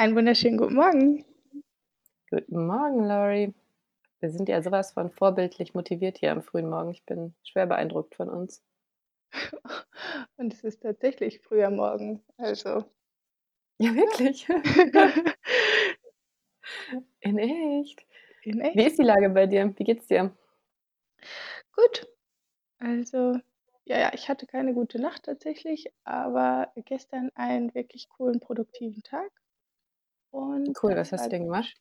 Einen wunderschönen guten Morgen. Guten Morgen, Laurie. Wir sind ja sowas von vorbildlich motiviert hier am frühen Morgen. Ich bin schwer beeindruckt von uns. Und es ist tatsächlich früher Morgen, also. Ja, wirklich. In echt. In echt. Wie ist die Lage bei dir? Wie geht's dir? Gut. Also, ja, ja, ich hatte keine gute Nacht tatsächlich, aber gestern einen wirklich coolen, produktiven Tag. Und Cool, das was hast war du denn gemacht?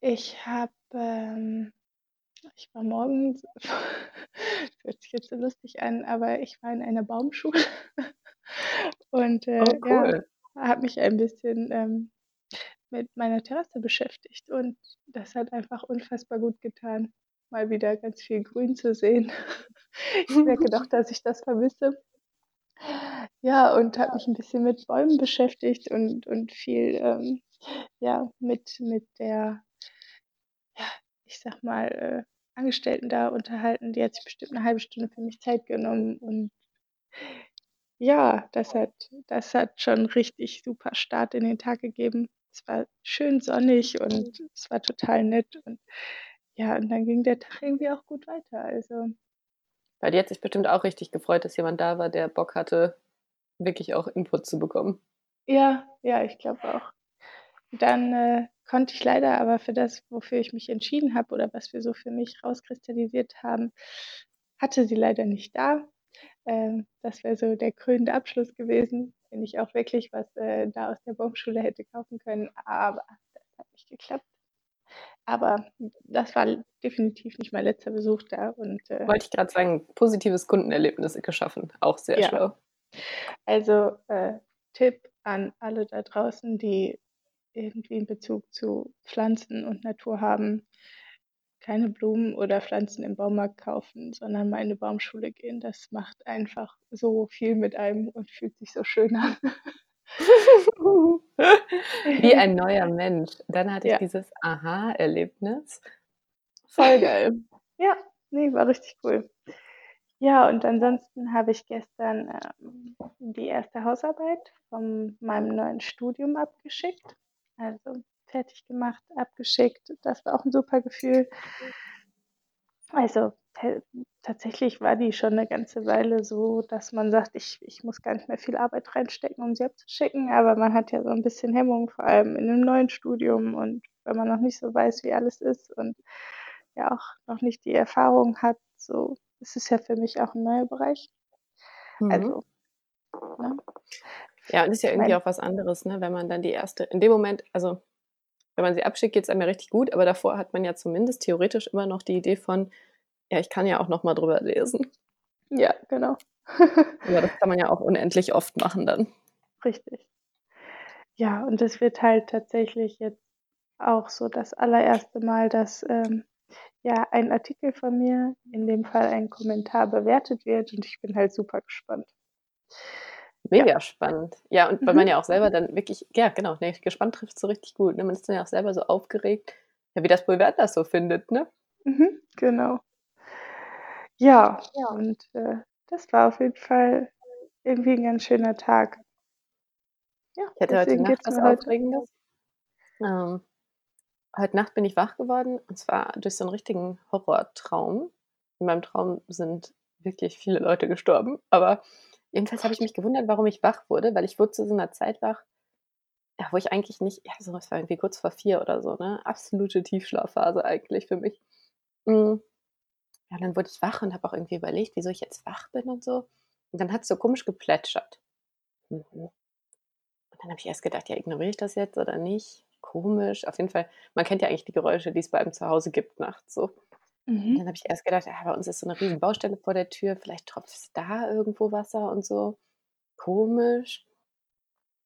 Ich habe, ähm ich war morgens das hört sich jetzt so lustig an, aber ich war in einer Baumschule und, Oh, äh, ja, cool. habe mich ein bisschen, ähm, mit meiner Terrasse beschäftigt und das hat einfach unfassbar gut getan, mal wieder ganz viel Grün zu sehen. Ich merke doch, dass ich das vermisse. Ja, und habe mich 'n bisschen mit Bäumen beschäftigt und und viel, ähm, ja, mit mit der ja, ich sage mal, äh, Angestellten da unterhalten. Die hat sich bestimmt 'ne halbe Stunde für mich Zeit genommen und ja, das hat das hat schon richtig super Start in den Tag gegeben. Es war schön sonnig und es war total nett und ja, und dann ging der Tag irgendwie auch gut weiter, also Bei dir hat sich bestimmt auch richtig gefreut, dass jemand da war, der Bock hatte, wirklich auch Input zu bekommen. Ja, ja, ich glaube auch. Dann, äh, konnte ich leider aber für das, wofür ich mich entschieden habe oder was wir so für mich rauskristallisiert haben, hatte sie leider nicht da. Ähm, das wäre so der krönende Abschluss gewesen, wenn ich auch wirklich was, äh, da aus der Baumschule hätte kaufen können, aber das hat nicht geklappt. Aber das war definitiv nicht mein letzter Besuch da und, äh Wollte ich grad sagen, positives Kundenerlebnis geschaffen, auch sehr Ja. schlau. Also, äh, Tipp an alle da draußen, die irgendwie 'n Bezug zu Pflanzen und Natur haben: Keine Blumen oder Pflanzen im Baumarkt kaufen, sondern mal in 'ne Baumschule gehen. Das macht einfach so viel mit einem und fühlt sich so schön an. Wie ein neuer Mensch. Dann hatte ich Ja. dieses Aha-Erlebnis. Voll geil. Ja, ne, war richtig cool. Ja, und ansonsten habe ich gestern, ähm, die 1. Hausarbeit von meinem neuen Studium abgeschickt, also fertig gemacht, abgeschickt. Das war auch 'n super Gefühl. Also, ta tatsächlich war die schon 'ne ganze Weile so, dass man sagt: „Ich ich muss gar nicht mehr viel Arbeit reinstecken, um sie abzuschicken“, aber man hat ja so 'n bisschen Hemmung, vor allem in 'nem neuen Studium und wenn man noch nicht so weiß, wie alles ist und ja auch noch nicht die Erfahrung hat, so. Es ist ja für mich auch 'n neuer Bereich. Mhm. Also, ne? Ja, und ist ja irgendwie auch was anderes, ne, wenn man dann die erste in dem Moment also, wenn man sie abschickt, geht's einem ja richtig gut, aber davor hat man ja zumindest theoretisch immer noch die Idee von: „Ja, ich kann ja auch noch mal drüber lesen.“ Ja, genau. Aber das kann man ja auch unendlich oft machen dann. Richtig. Ja, und das wird halt tatsächlich jetzt auch so das allererste Mal, dass, ähm, ja, ein Artikel von mir, in dem Fall ein Kommentar, bewertet wird und ich bin halt super gespannt. Ja. Mega spannend. Ja, und weil man Mhm. ja auch selber dann wirklich ja, genau, ne, gespannt trifft's so richtig gut, ne? Man ist dann ja auch selber so aufgeregt, ja, wie das Boulevard das so findet, ne? Mhm, genau. Ja, Ja. und, äh, das war auf jeden Fall irgendwie 'n ganz schöner Tag. Ja, Ich hatte heute Nacht was Aufregendes. Ähm, heute Nacht bin ich wach geworden und zwar durch so 'n richtigen Horrortraum. In meinem Traum sind wirklich viele Leute gestorben, aber jedenfalls habe ich mich gewundert, warum ich wach wurde, weil ich wurde zu so 'ner Zeit wach, ja, wo ich eigentlich nicht ja, so was war irgendwie kurz vor 4 oder so, ne? Absolute Tiefschlafphase eigentlich für mich. Hm, ja, dann wurde ich wach und habe auch irgendwie überlegt, wieso ich jetzt wach bin und so. Und dann hat's so komisch geplätschert. Mhm. Und dann habe ich erst gedacht: „Ja, ignoriere ich das jetzt oder nicht? Komisch.“ Auf jeden Fall man kennt ja eigentlich die Geräusche, die es bei einem zu Hause gibt nachts so. Mhm. dann habe ich erst gedacht: „Ah, bei uns ist so 'ne riesen Baustelle vor der Tür, vielleicht tropft's da irgendwo Wasser und so. Komisch.“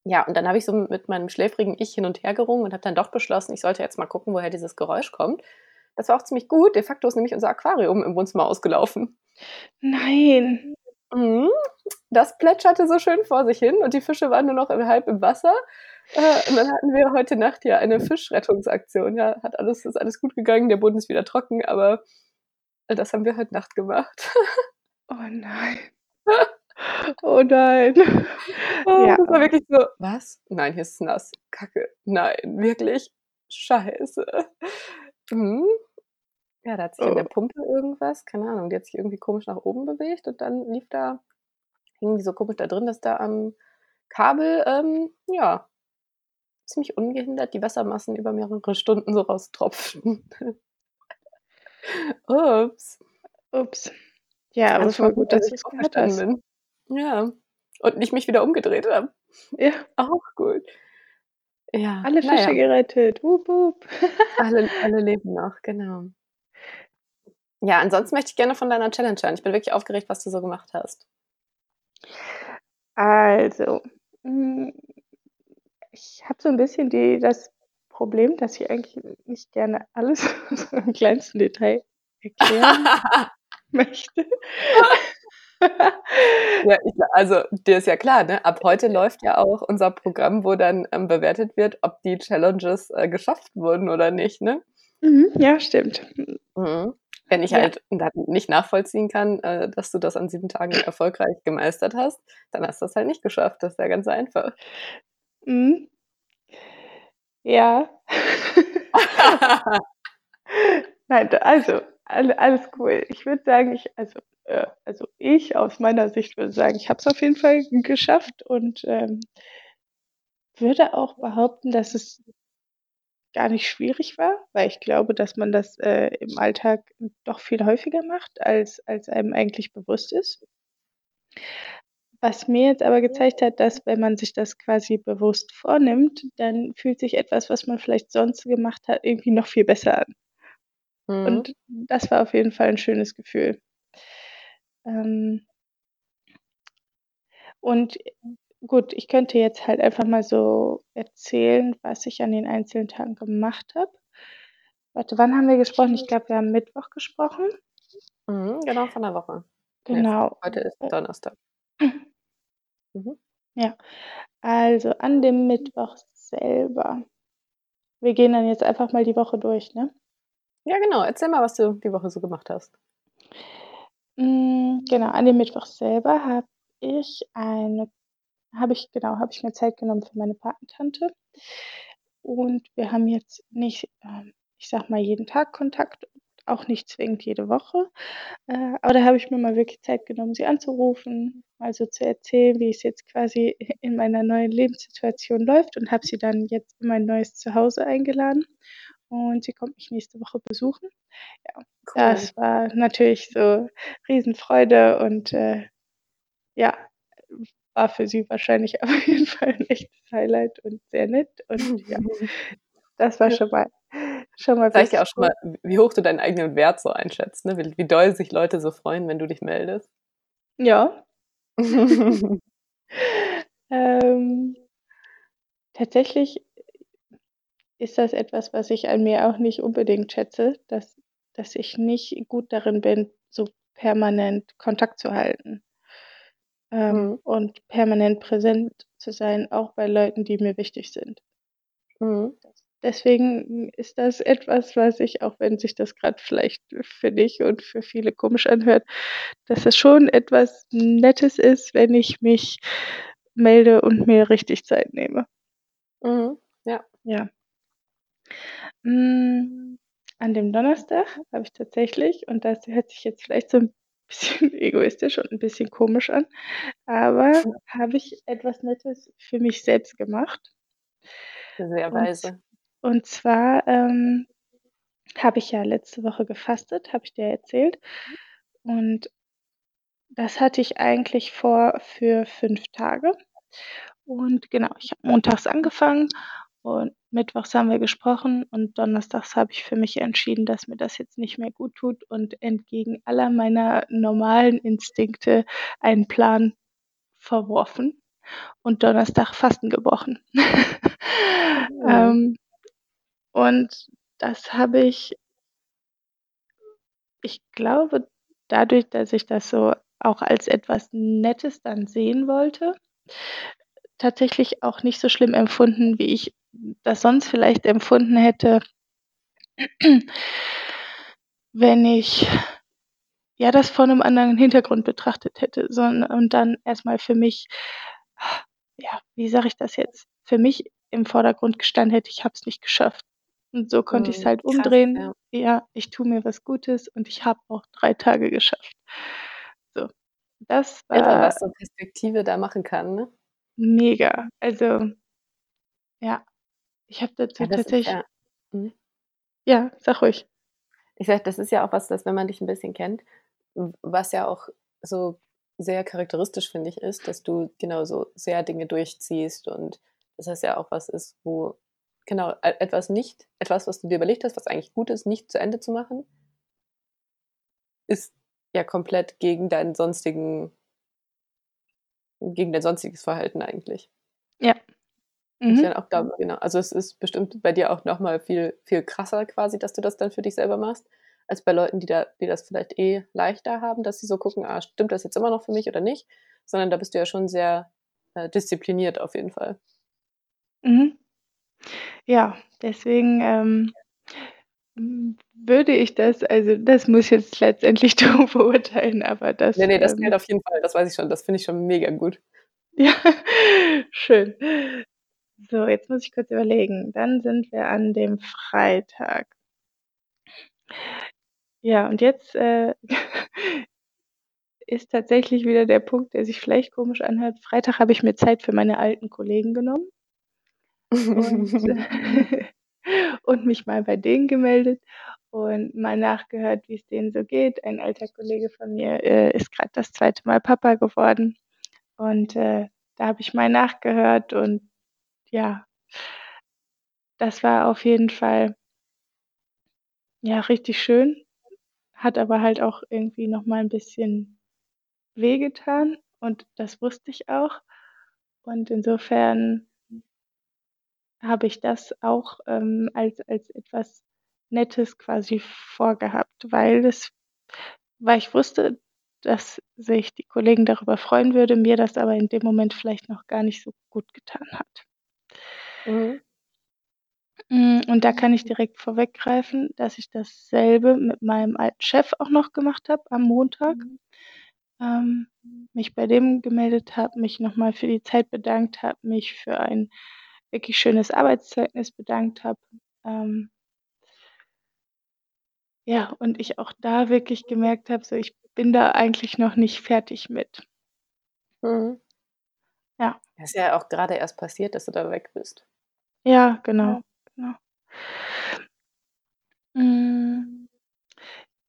Ja, und dann habe ich so mit meinem schläfrigen Ich hin und her gerungen und habe dann doch beschlossen, ich sollte jetzt mal gucken, woher dieses Geräusch kommt. Das war auch ziemlich gut. De facto ist nämlich unser Aquarium im Wohnzimmer ausgelaufen. Nein. Mhm. Das plätscherte so schön vor sich hin und die Fische waren nur noch im halb im Wasser. Äh, und dann hatten wir heute Nacht hier eine Fischrettungsaktion. Ja, hat alles ist alles gut gegangen, der Boden ist wieder trocken, aber das haben wir heute Nacht gemacht. Oh nein. Oh nein. Oh, Ja. das war wirklich so: „Was? Nein, hier ist's nass. Kacke. Nein, wirklich? Scheiße.“ Mhm. Ja, da hat sich an der Oh. Pumpe irgendwas keine Ahnung, die hat sich irgendwie komisch nach oben bewegt und dann lief da hing die so komisch da drin, dass da am Kabel, ähm, ja ziemlich ungehindert die Wassermassen über mehrere Stunden so raustropften. Ups. Ups. Ja, aber Also, mal voll gut, dass dass ich aufgestanden bin. Ja. Und nicht mich wieder umgedreht habe. Ja. Auch gut. Ja, Alle Fische ja. gerettet. Wup, wup. Alle alle leben noch, genau. Ja, ansonsten möchte ich gerne von deiner Challenge hören. Ich bin wirklich aufgeregt, was du so gemacht hast. Also, ich habe so 'n bisschen die das Problem, dass ich eigentlich nicht gerne alles so im kleinsten Detail erklären möchte. Ja, ich also, dir ist ja klar, ne, ab heute läuft ja auch unser Programm, wo dann, ähm, bewertet wird, ob die Challenges, äh, geschafft wurden oder nicht, ne? Mhm, ja, stimmt. Mhm. Wenn ich Ja. halt nicht nachvollziehen kann, äh, dass du das an 7 Tagen erfolgreich gemeistert hast, dann hast du's halt nicht geschafft. Das ist ja ganz einfach. Mhm. Ja. Nein, also, all alles cool. Ich würde sagen, ich also, äh also, ich aus meiner Sicht würde sagen, ich habe es auf jeden Fall geschafft und, ähm würde auch behaupten, dass es gar nicht schwierig war, weil ich glaube, dass man das, äh, im Alltag doch viel häufiger macht, als als einem eigentlich bewusst ist. Was mir jetzt aber gezeigt hat, dass, wenn man sich das quasi bewusst vornimmt, dann fühlt sich etwas, was man vielleicht sonst gemacht hat, irgendwie noch viel besser an. Mhm. Und das war auf jeden Fall 'n schönes Gefühl. Ähm und gut, ich könnte jetzt halt einfach mal so erzählen, was ich an den einzelnen Tagen gemacht habe. Warte, wann haben wir gesprochen? Ich glaube, wir haben Mittwoch gesprochen. Mhm, genau, von der Woche. Genau. heute ist Donnerstag. Mhm. Ja, also, an dem Mittwoch selber wir gehen dann jetzt einfach mal die Woche durch, ne? Ja, genau. Erzähl mal, was du die Woche so gemacht hast. Hm, genau, an dem Mittwoch selber habe ich eine habe ich genau, habe ich mir Zeit genommen für meine Patentante. Und wir haben jetzt nicht, ähm, ich sage mal, jeden Tag Kontakt, auch nicht zwingend jede Woche. Äh, aber da habe ich mir mal wirklich Zeit genommen, sie anzurufen, mal so zu erzählen, wie es jetzt quasi in meiner neuen Lebenssituation läuft und habe sie dann jetzt in mein neues Zuhause eingeladen. Und sie kommt mich nächste Woche besuchen. Ja, Cool. das war natürlich so Riesenfreude und, äh, ja, war für sie wahrscheinlich auf jeden Fall 'n echtes Highlight und sehr nett und ja, das war schon mal schon mal Zeigt ja auch schon mal, wie hoch du deinen eigenen Wert so einschätzt, ne? Wie wie doll sich Leute so freuen, wenn du dich meldest. Ja. Ähm tatsächlich ist das etwas, was ich an mir auch nicht unbedingt schätze, dass dass ich nicht gut darin bin, so permanent Kontakt zu halten. Ähm, Mhm. und permanent präsent zu sein, auch bei Leuten, die mir wichtig sind. Mhm. Deswegen ist das etwas, was ich, auch wenn sich das grad vielleicht für dich und für viele komisch anhört, dass es schon etwas Nettes ist, wenn ich mich melde und mir richtig Zeit nehme. Mhm, ja. Ja. Hm, an dem Donnerstag habe ich tatsächlich und das hört sich jetzt vielleicht so 'n bisschen egoistisch und 'n bisschen komisch an, aber habe ich etwas Nettes für mich selbst gemacht. Sehr weise. Und zwar, ähm, habe ich ja letzte Woche gefastet, habe ich dir erzählt. Und das hatte ich eigentlich vor für 5 Tage. Und genau, ich habe montags angefangen und mittwochs haben wir gesprochen und donnerstags habe ich für mich entschieden, dass mir das jetzt nicht mehr gut tut und entgegen aller meiner normalen Instinkte einen Plan verworfen und Donnerstag Fasten gebrochen. Mhm. Ähm, und das habe ich ich glaube, dadurch, dass ich das so auch als etwas Nettes dann sehen wollte tatsächlich auch nicht so schlimm empfunden, wie ich das sonst vielleicht empfunden hätte wenn ich ja, das vor 'nem anderen Hintergrund betrachtet hätte, sondern und dann erst mal für mich ja, wie sage ich das jetzt, für mich im Vordergrund gestanden hätte: „Ich habe es nicht geschafft.“ Und so konnte ich's Mhm, halt krass, umdrehen. ja. Ja, ich tue mir was Gutes und ich habe auch 3 Tage geschafft. So, das war was so Perspektive da machen kann, ne? mega. Also ja, ich habe Ja, dazu das ist tatsächlich ja mhm. Ja, sag ruhig. Ich sage, das ist ja auch was, dass wenn man dich 'n bisschen kennt, was ja auch so sehr charakteristisch, finde ich, ist, dass du genau so sehr Dinge durchziehst und dass das ja auch was ist, wo genau, e etwas nicht etwas, was du dir überlegt hast, was eigentlich gut ist, nicht zu Ende zu machen ist ja komplett gegen deinen sonstigen gegen dein sonstiges Verhalten eigentlich. Ja. Ich Mhm. dann auch glaube genau, also, es ist bestimmt bei dir auch noch mal viel viel krasser quasi, dass du das dann für dich selber machst, als bei Leuten, die da die das vielleicht eh leichter haben, dass sie so gucken: „Ah, stimmt das jetzt immer noch für mich oder nicht?“ Sondern da bist du ja schon sehr, äh, diszipliniert auf jeden Fall. Mhm. Ja, deswegen, ähm, hm, würde ich das also, das muss jetzt letztendlich du beurteilen, aber Ne, das, ne, das zählt ähm auf jeden Fall, das weiß ich schon. Das finde ich schon mega gut. Ja, schön. So, jetzt muss ich kurz überlegen. Dann sind wir an dem Freitag. Ja, und jetzt, äh, ist tatsächlich wieder der Punkt, der sich vielleicht komisch anhört. Freitag habe ich mir Zeit für meine alten Kollegen genommen und und mich mal bei denen gemeldet und mal nachgehört, wie's denen so geht. Ein alter Kollege von mir, äh, ist grad das 2. Mal Papa geworden und, äh, da habe ich mal nachgehört und ja das war auf jeden Fall ja, richtig schön, hat aber halt auch irgendwie noch mal 'n bisschen wehgetan und das wusste ich auch. Und insofern habe ich das auch, ähm, als als etwas Nettes quasi vorgehabt, weil es weil ich wusste, dass sich die Kollegen darüber freuen würde, mir das aber in dem Moment vielleicht noch gar nicht so gut getan hat. Mhm. Hm, und da kann ich direkt vorweggreifen, dass ich dasselbe mit meinem alten Chef auch noch gemacht habe am Montag. Ähm, mich bei dem gemeldet habe, mich noch mal für die Zeit bedankt habe, mich für ein wirklich schönes Arbeitszeugnis bedankt habe. Ähm ja, und ich auch da wirklich gemerkt habe, so, ich bin da eigentlich noch nicht fertig mit. Mhm. Ja. Ist ja auch grade erst passiert, dass du da weg bist. Ja, genau, genau. Hm.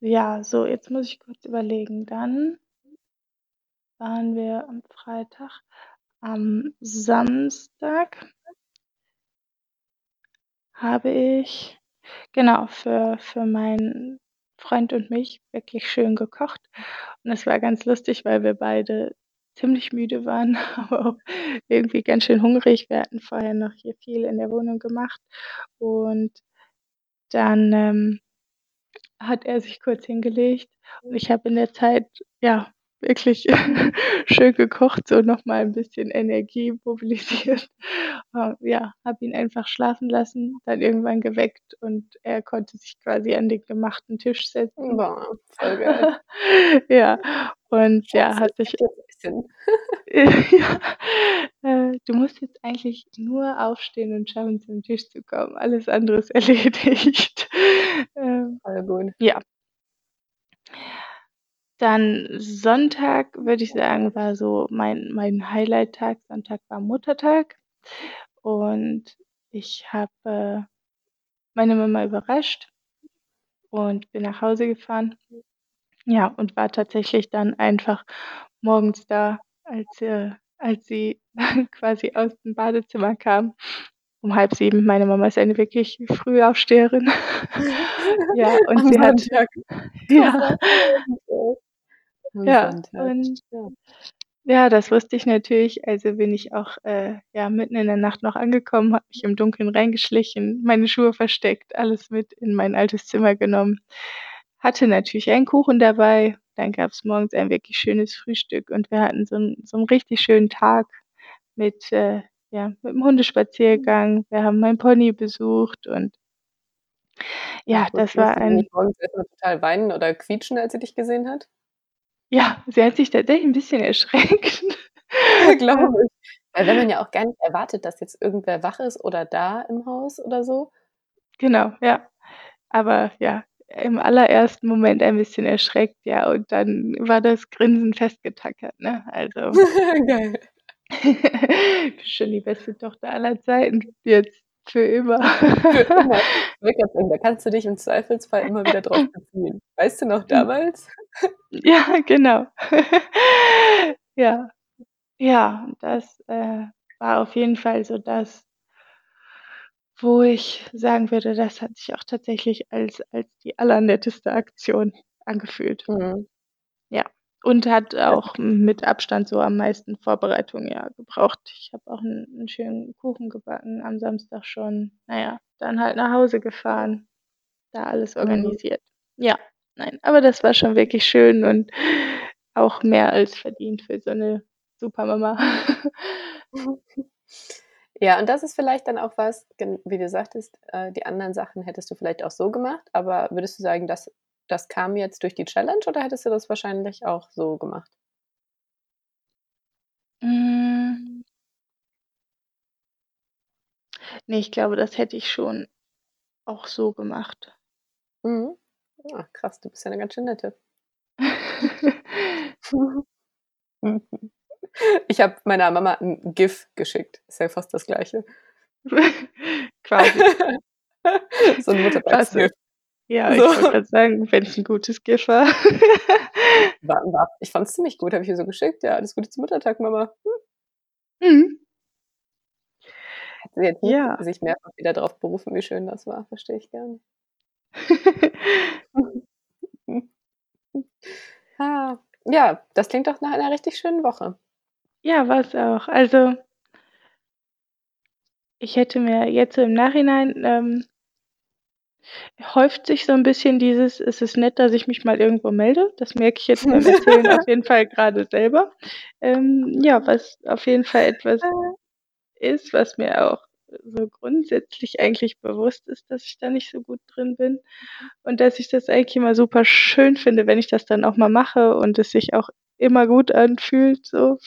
Ja, so, jetzt muss ich kurz überlegen. Dann waren wir am Freitag. Am Samstag habe ich, genau, für für meinen Freund und mich wirklich schön gekocht. Und es war ganz lustig, weil wir beide ziemlich müde waren, aber auch irgendwie ganz schön hungrig. Wir hatten vorher noch hier viel in der Wohnung gemacht und dann, ähm, hat er sich kurz hingelegt und ich habe in der Zeit, ja, wirklich schön gekocht, so noch mal 'n bisschen Energie mobilisiert. Äh, ja, habe ihn einfach schlafen lassen, dann irgendwann geweckt und er konnte sich quasi an den gemachten Tisch setzen. Boah, voll geil. Ja, und ja, hat ich sich. Ja, äh, du musst jetzt eigentlich nur aufstehen und schaffen, zum Tisch zu kommen. Alles andere ist erledigt. Ähm, Voll gut. ja. Dann Sonntag, würde ich sagen, war so mein mein Highlight-Tag. Sonntag war Muttertag und ich habe meine Mama überrascht und bin nach Hause gefahren. Ja, und war tatsächlich dann einfach morgens da, als, äh als sie quasi aus'm Badezimmer kam um 6:30. Meine Mama ist eine wirklich Frühaufsteherin. Ja, und Am sie hat Sonntag. ja. Ja, und ja. das wusste ich natürlich. Also, bin ich auch, äh, ja, mitten in der Nacht noch angekommen, habe mich im Dunkeln reingeschlichen, meine Schuhe versteckt, alles mit in mein altes Zimmer genommen. Hatte natürlich einen Kuchen dabei, dann gab's morgens ein wirklich schönes Frühstück und wir hatten so 'n so 'n richtig schönen Tag mit, äh ja, mit'm Hundespaziergang. Wir haben meinen Pony besucht und Ja, das war ein morgens erst mal total weinen oder quietschen, als sie dich gesehen hat? Ja, sie hat sich tatsächlich 'n bisschen erschreckt. Glaube ich. Weil wenn man ja auch gar nicht erwartet, dass jetzt irgendwer wach ist oder da im Haus oder so. Genau, ja. Aber ja, im allerersten Moment ein bisschen erschreckt, ja, und dann war das Grinsen festgetackert, ne? Also Geil. bist schon die beste Tochter aller Zeiten, jetzt für immer. Für immer. Da kannst du dich im Zweifelsfall immer wieder drauf beziehen. Weißt du noch Hm. damals? Ja, genau. Ja. Ja, das, äh, war auf jeden Fall so das wo ich sagen würde, das hat sich auch tatsächlich als als die allernetteste Aktion angefühlt. Mhm. Und hat auch mit Abstand so am meisten Vorbereitung, ja, gebraucht. Ich habe auch 'n 'n schönen Kuchen gebacken am Samstag schon. Na ja, dann halt nach Hause gefahren, da alles Mhm. organisiert. Ja, nein, aber das war schon wirklich schön und auch mehr als verdient für so 'ne super Mama. Ja, und das ist vielleicht dann auch was, wie du sagtest, äh, die anderen Sachen hättest du vielleicht auch so gemacht, aber würdest du sagen, das das kam jetzt durch die Challenge oder hättest du das wahrscheinlich auch so gemacht? Hm. Ne, ich glaube, das hätte ich schon auch so gemacht. Mhm. Ah, krass, du bist ja 'ne ganz schön nette. Ich habe meiner Mama 'n GIF geschickt. Ist ja fast das Gleiche. Quasi. So 'n Klasse. Muttertags-GIF. Ja, ich wollte So. grad sagen, wenn's 'n gutes GIF war. War war ich fand's ziemlich gut, habe ich ihr so geschickt: „Ja, alles Gute zum Muttertag, Mama.“ Hm. Mhm. Hat sie jetzt Ja. sich mehrfach wieder drauf berufen, wie schön das war, verstehe ich gerne. Ah, ja, das klingt doch nach einer richtig schönen Woche. Ja, war's auch. Also ich hätte mir jetzt so im Nachhinein, ähm häuft sich so 'n bisschen dieses: „Es ist nett, dass ich mich mal irgendwo melde.“ Das merke ich jetzt beim Erzählen auf jeden Fall grade selber. Ähm, ja, was auf jeden Fall etwas ist, was mir auch so grundsätzlich eigentlich bewusst ist, dass ich da nicht so gut drin bin und dass ich das eigentlich immer super schön finde, wenn ich das dann auch mal mache und es sich auch immer gut anfühlt so.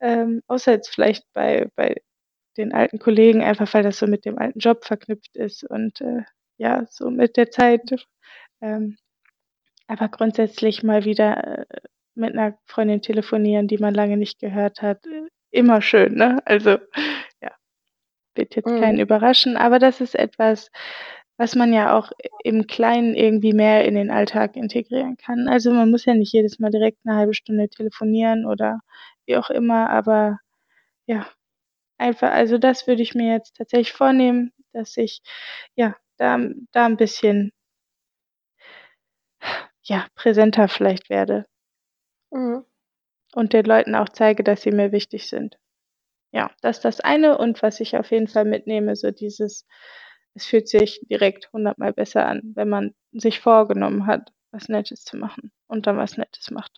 Ähm, außer jetzt vielleicht bei bei den alten Kollegen, einfach weil das so mit dem alten Job verknüpft ist und, äh, ja, so mit der Zeit, ähm aber grundsätzlich mal wieder, äh, mit 'ner Freundin telefonieren, die man lange nicht gehört hat, äh, immer schön, ne? Also, ja, wird jetzt keinen Mhm. überraschen, aber das ist etwas, was man ja auch im Kleinen irgendwie mehr in den Alltag integrieren kann. Also, man muss ja nicht jedes Mal direkt 'ne 1/2 Stunde telefonieren oder wie auch immer, aber ja, einfach also, das würde ich mir jetzt tatsächlich vornehmen, dass ich, ja, da da 'n bisschen ja, präsenter vielleicht werde. Mhm. Und den Leuten auch zeige, dass sie mir wichtig sind. Ja, das ist das eine und was ich auf jeden Fall mitnehme, so dieses es fühlt sich direkt hundertmal besser an, wenn man sich vorgenommen hat, was Nettes zu machen und dann was Nettes macht.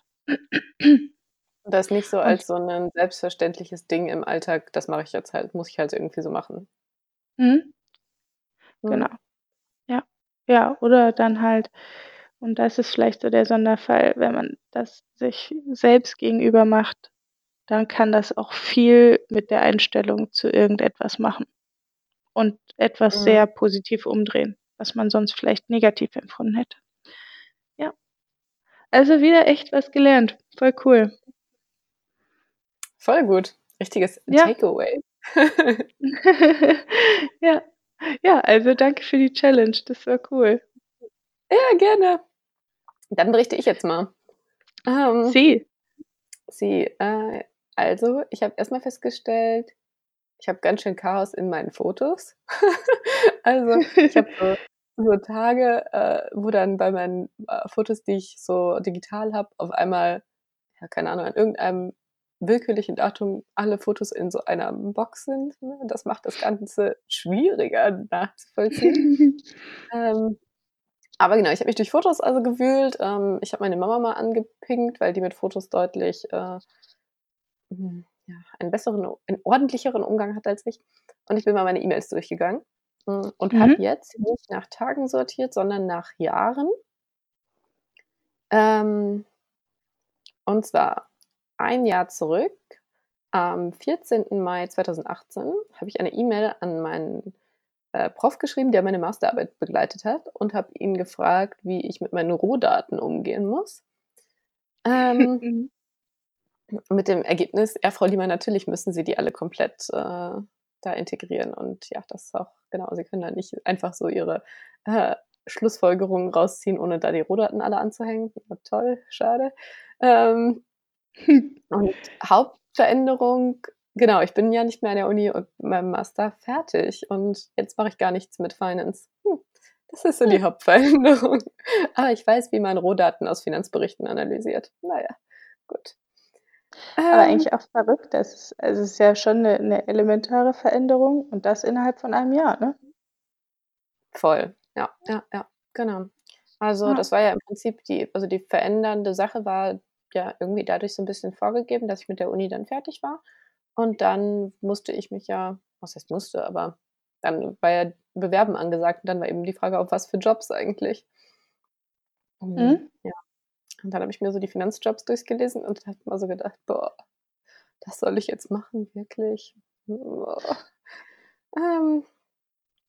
Und das nicht so als so 'nen selbstverständliches Ding im Alltag: „Das mache ich jetzt halt muss ich halt irgendwie so machen.“ Mhm. Genau. Ja. Ja, oder dann halt und das ist vielleicht so der Sonderfall, wenn man das sich selbst gegenüber macht, dann kann das auch viel mit der Einstellung zu irgendetwas machen und etwas Mhm. sehr positiv umdrehen, was man sonst vielleicht negativ empfunden hätte. Ja. Also, wieder echt was gelernt. Voll cool. Voll gut. Richtiges Ja. Takeaway. Ja. Ja, also, danke für die Challenge. Das war cool. Ja, gerne. Dann berichte ich jetzt mal. Ähm Sie. Sie, äh, also, ich habe erst mal festgestellt, ich habe ganz schön Chaos in meinen Fotos. Also, ich habe so so Tage, äh, wo dann bei meinen, äh, Fotos, die ich so digital habe, auf einmal, ja, keine Ahnung, an irgendeinem willkürlichen Datum alle Fotos in so einer Box sind, ne? Das macht das Ganze schwieriger nachzuvollziehen. Ähm, aber genau, ich habe mich durch Fotos also gewühlt. Ähm, ich habe meine Mama mal angepinkt, weil die mit Fotos deutlich, äh hm, ja, einen besseren einen ordentlicheren Umgang hat als ich. Und ich bin mal meine E-Mails durchgegangen. hm, und habe Mhm. jetzt nicht nach Tagen sortiert, sondern nach Jahren. Ähm und zwar ein Jahr zurück, am 14. Mai 2018 habe ich eine E-Mail an meinen, äh, Prof geschrieben, der meine Masterarbeit begleitet hat und habe ihn gefragt, wie ich mit meinen Rohdaten umgehen muss. Ähm Mhm. mit dem Ergebnis: „Ja, Frau Lieber, natürlich müssen Sie die alle komplett, äh, da integrieren.“ Und ja, das ist auch genau, Sie können da nicht einfach so Ihre, äh, Schlussfolgerungen rausziehen, ohne da die Rohdaten alle anzuhängen. Na toll, schade. Ähm und Hauptveränderung genau, ich bin ja nicht mehr an der Uni und mit meinem Master fertig und jetzt mache ich gar nichts mit Finance. Hm, das ist so die. Hauptveränderung. Aber ich weiß, wie man Rohdaten aus Finanzberichten analysiert. Na ja, gut. Aber Ähm eigentlich auch verrückt, das ist also, es ist ja schon 'ne 'ne elementare Veränderung und das innerhalb von einem Jahr, ne? Voll, ja, ja, ja, genau. Also, Ja. das war ja im Prinzip die also, die verändernde Sache war ja irgendwie dadurch so 'n bisschen vorgegeben, dass ich mit der Uni dann fertig war. Und dann musste ich mich ja was heißt musste, aber dann war ja Bewerben angesagt und dann war eben die Frage, auf was für Jobs eigentlich. Hm, Mhm. ja. Und dann habe ich mir so die Finanzjobs durchgelesen und habe mir so gedacht: „Boah, das soll ich jetzt machen, wirklich?“ Ähm,